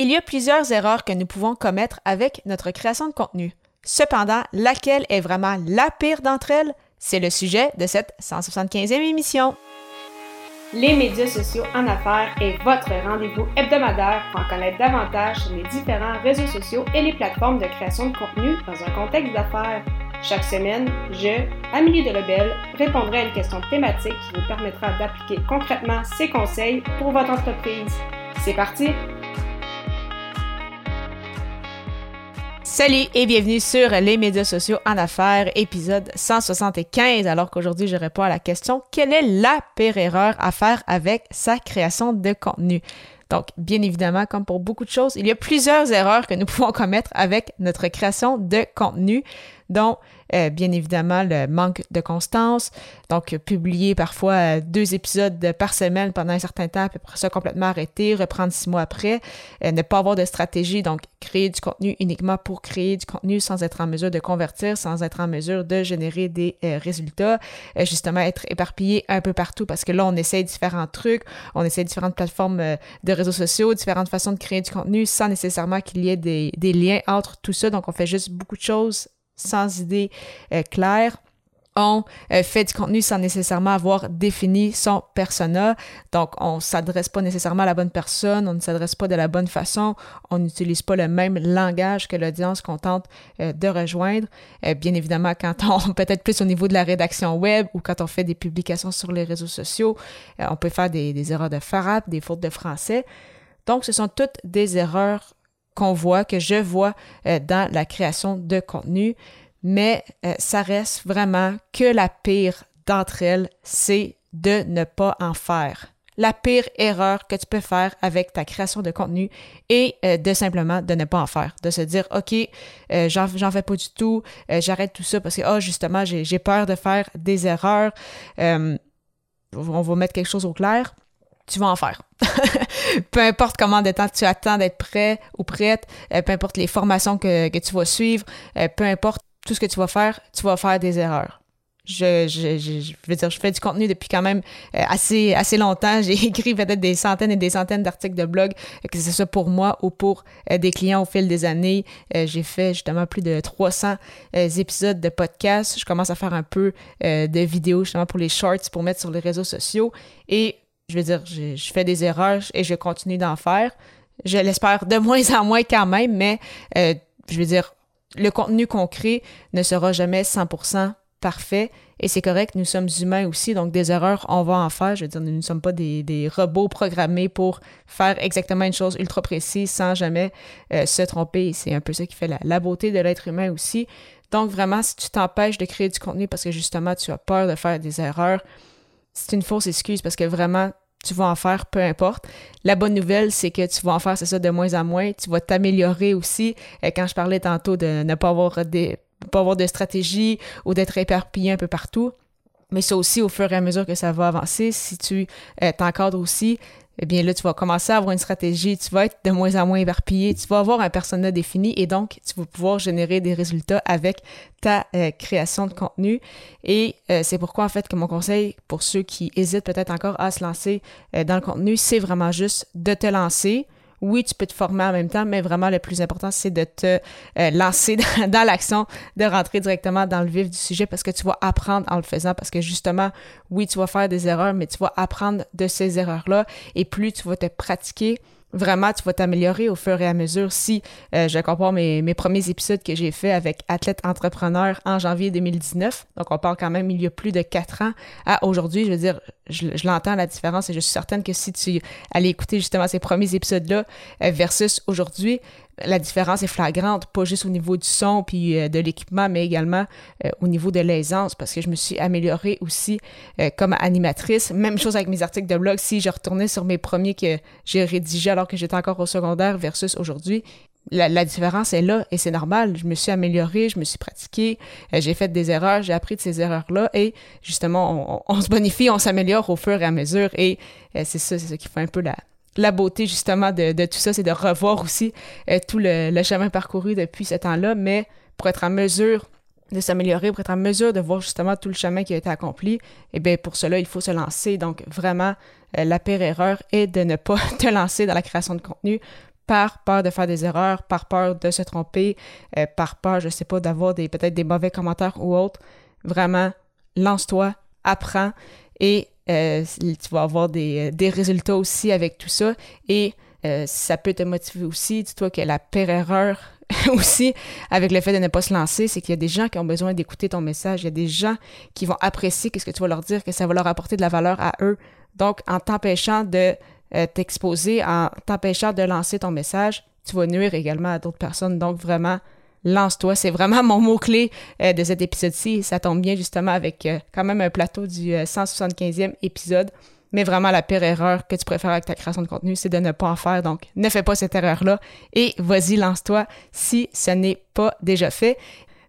Il y a plusieurs erreurs que nous pouvons commettre avec notre création de contenu. Cependant, laquelle est vraiment la pire d'entre elles? C'est le sujet de cette 175e émission. Les médias sociaux en affaires est votre rendez-vous hebdomadaire pour en connaître davantage sur les différents réseaux sociaux et les plateformes de création de contenu dans un contexte d'affaires. Chaque semaine, je, Amélie de Lebel, répondrai à une question thématique qui vous permettra d'appliquer concrètement ces conseils pour votre entreprise. C'est parti! Salut et bienvenue sur les médias sociaux en affaires, épisode 175. Alors qu'aujourd'hui, je réponds à la question quelle est la pire erreur à faire avec sa création de contenu? Donc, bien évidemment, comme pour beaucoup de choses, il y a plusieurs erreurs que nous pouvons commettre avec notre création de contenu dont euh, bien évidemment le manque de constance, donc publier parfois euh, deux épisodes par semaine pendant un certain temps, puis après ça complètement arrêter, reprendre six mois après, euh, ne pas avoir de stratégie, donc créer du contenu uniquement pour créer du contenu sans être en mesure de convertir, sans être en mesure de générer des résultats, justement être éparpillé un peu partout parce que là on essaie différents trucs, on essaie différentes plateformes de réseaux sociaux, différentes façons de créer du contenu sans nécessairement qu'il y ait des, des liens entre tout ça, donc on fait juste beaucoup de choses sans idée euh, claire on euh, fait du contenu sans nécessairement avoir défini son persona. Donc, on ne s'adresse pas nécessairement à la bonne personne, on ne s'adresse pas de la bonne façon, on n'utilise pas le même langage que l'audience qu'on tente euh, de rejoindre. bien évidemment, quand on, peut-être plus au niveau de la rédaction web ou quand on fait des publications sur les réseaux sociaux, on peut faire des, erreurs de frappe, des fautes de français. Donc, ce sont toutes des erreurs qu'on voit, que je vois euh, dans la création de contenu, mais euh, ça reste vraiment que la pire d'entre elles, c'est de ne pas en faire. La pire erreur que tu peux faire avec ta création de contenu est euh, de simplement de ne pas en faire, de se dire OK, j'en fais pas du tout, j'arrête tout ça parce que oh, justement j'ai peur de faire des erreurs. on va mettre quelque chose au clair tu vas en faire. peu importe comment de temps tu attends d'être prêt ou prête, euh, peu importe les formations que, tu vas suivre, euh, peu importe tout ce que tu vas faire, tu vas faire des erreurs. Je, je, je, veux dire, je fais du contenu depuis quand même euh, assez, assez longtemps. J'ai écrit peut-être des centaines et des centaines d'articles de blog, que ce soit pour moi ou pour des clients au fil des années. J'ai fait justement plus de 300 épisodes de podcast. Je commence à faire un peu de vidéos justement pour les shorts, pour mettre sur les réseaux sociaux. Et je veux dire, je, fais des erreurs et je continue d'en faire. Je l'espère de moins en moins quand même, mais euh, je veux dire, le contenu qu'on crée ne sera jamais 100% parfait et c'est correct, nous sommes humains aussi, donc des erreurs, on va en faire. Je veux dire, nous ne sommes pas des, robots programmés pour faire exactement une chose ultra précise sans jamais euh, se tromper. C'est un peu ça qui fait la, la beauté de l'être humain aussi. Donc vraiment, si tu t'empêches de créer du contenu parce que justement tu as peur de faire des erreurs, c'est une fausse excuse parce que vraiment, tu vas en faire peu importe. La bonne nouvelle, c'est que tu vas en faire, c'est ça, de moins en moins. Tu vas t'améliorer aussi. Euh, quand je parlais tantôt de ne pas avoir, des, pas avoir de stratégie ou d'être éparpillé un peu partout, mais ça aussi, au fur et à mesure que ça va avancer, si tu euh, t'encadres aussi, eh bien là, tu vas commencer à avoir une stratégie, tu vas être de moins en moins éparpillé, tu vas avoir un persona défini et donc tu vas pouvoir générer des résultats avec ta euh, création de contenu. Et euh, c'est pourquoi en fait que mon conseil pour ceux qui hésitent peut-être encore à se lancer dans le contenu, c'est vraiment juste de te lancer oui, tu peux te former en même temps, mais vraiment le plus important, c'est de te euh, lancer dans, l'action, de rentrer directement dans le vif du sujet parce que tu vas apprendre en le faisant, parce que justement, oui, tu vas faire des erreurs, mais tu vas apprendre de ces erreurs-là et plus tu vas te pratiquer, vraiment, tu vas t'améliorer au fur et à mesure. Si euh, je compare mes, mes, premiers épisodes que j'ai fait avec Athlète Entrepreneur en janvier 2019, donc on parle quand même il y a plus de quatre ans à aujourd'hui, je veux dire, je, l'entends la différence et je suis certaine que si tu allais écouter justement ces premiers épisodes-là euh, versus aujourd'hui, la différence est flagrante, pas juste au niveau du son puis euh, de l'équipement, mais également euh, au niveau de l'aisance, parce que je me suis améliorée aussi euh, comme animatrice. Même chose avec mes articles de blog. Si je retournais sur mes premiers que j'ai rédigés alors que j'étais encore au secondaire versus aujourd'hui, la, différence est là et c'est normal. Je me suis améliorée, je me suis pratiquée, j'ai fait des erreurs, j'ai appris de ces erreurs-là et justement, on, on se bonifie, on s'améliore au fur et à mesure et c'est ça, c'est ça qui fait un peu la, la beauté justement de, tout ça, c'est de revoir aussi euh, tout le, chemin parcouru depuis ce temps-là, mais pour être en mesure de s'améliorer, pour être en mesure de voir justement tout le chemin qui a été accompli, eh bien pour cela, il faut se lancer. Donc vraiment, euh, la pire erreur est de ne pas te lancer dans la création de contenu par peur de faire des erreurs, par peur de se tromper, euh, par peur, je sais pas, d'avoir peut-être des mauvais commentaires ou autres. Vraiment, lance-toi, apprends et euh, tu vas avoir des, des, résultats aussi avec tout ça. Et ça peut te motiver aussi. Dis-toi que la pire erreur aussi avec le fait de ne pas se lancer, c'est qu'il y a des gens qui ont besoin d'écouter ton message. Il y a des gens qui vont apprécier ce que tu vas leur dire, que ça va leur apporter de la valeur à eux. Donc, en t'empêchant de euh, t'exposer, en t'empêchant de lancer ton message, tu vas nuire également à d'autres personnes. Donc, vraiment, lance-toi. C'est vraiment mon mot-clé euh, de cet épisode-ci. Ça tombe bien justement avec euh, quand même un plateau du 175e épisode. Mais vraiment, la pire erreur que tu préfères avec ta création de contenu, c'est de ne pas en faire. Donc, ne fais pas cette erreur-là et vas-y, lance-toi si ce n'est pas déjà fait.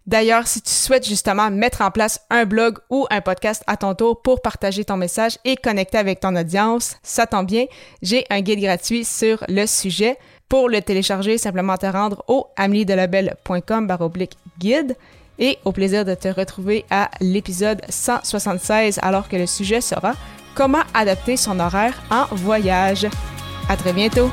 D'ailleurs, si tu souhaites justement mettre en place un blog ou un podcast à ton tour pour partager ton message et connecter avec ton audience, ça tombe bien, j'ai un guide gratuit sur le sujet. Pour le télécharger, simplement te rendre au ameliedelabel.com baroblique guide et au plaisir de te retrouver à l'épisode 176 alors que le sujet sera comment adapter son horaire en voyage. À très bientôt!